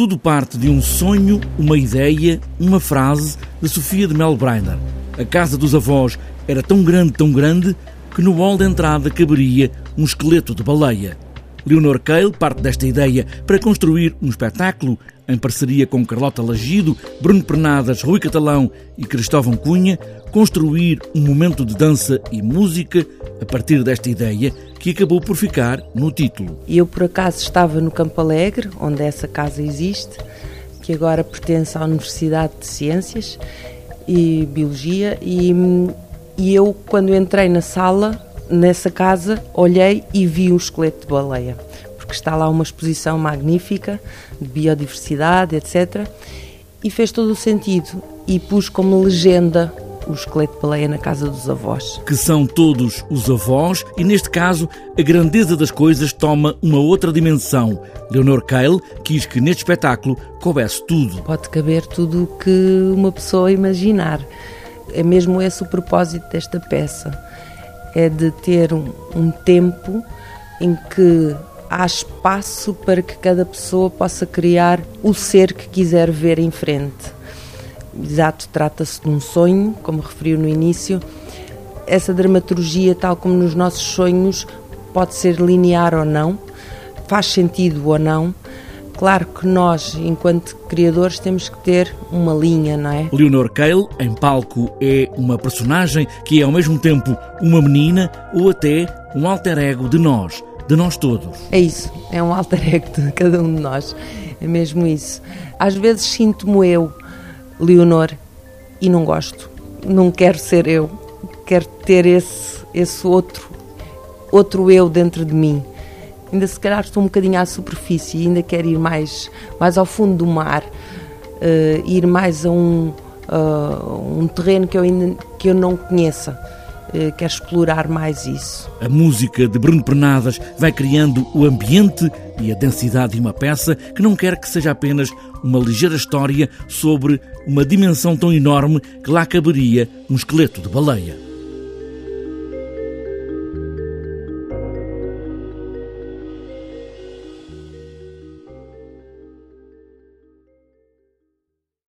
Tudo parte de um sonho, uma ideia, uma frase de Sofia de Melbreiner. A casa dos avós era tão grande, tão grande, que no hall de entrada caberia um esqueleto de baleia. Leonor Cale parte desta ideia para construir um espetáculo em parceria com Carlota Lagido, Bruno Pernadas, Rui Catalão e Cristóvão Cunha, construir um momento de dança e música a partir desta ideia que acabou por ficar no título. Eu, por acaso, estava no Campo Alegre, onde essa casa existe, que agora pertence à Universidade de Ciências e Biologia, e, e eu, quando entrei na sala, nessa casa, olhei e vi um esqueleto de baleia, porque está lá uma exposição magnífica de biodiversidade, etc. E fez todo o sentido. E pus como legenda o esqueleto de baleia na casa dos avós. Que são todos os avós, e neste caso a grandeza das coisas toma uma outra dimensão. Leonor Cale quis que neste espetáculo coubesse tudo. Pode caber tudo o que uma pessoa imaginar. É mesmo esse o propósito desta peça é de ter um, um tempo em que há espaço para que cada pessoa possa criar o ser que quiser ver em frente. Exato, trata-se de um sonho, como referiu no início. Essa dramaturgia, tal como nos nossos sonhos, pode ser linear ou não, faz sentido ou não, Claro que nós, enquanto criadores, temos que ter uma linha, não é? Leonor Cale, em palco, é uma personagem que é ao mesmo tempo uma menina ou até um alter ego de nós, de nós todos. É isso, é um alter ego de cada um de nós. É mesmo isso. Às vezes sinto-me eu, Leonor, e não gosto. Não quero ser eu. Quero ter esse, esse outro, outro eu dentro de mim ainda se calhar estou um bocadinho à superfície e ainda quero ir mais, mais ao fundo do mar, uh, ir mais a um, uh, um terreno que eu ainda que eu não conheça. Uh, quero explorar mais isso. A música de Bruno Pernadas vai criando o ambiente e a densidade de uma peça que não quer que seja apenas uma ligeira história sobre uma dimensão tão enorme que lá caberia um esqueleto de baleia.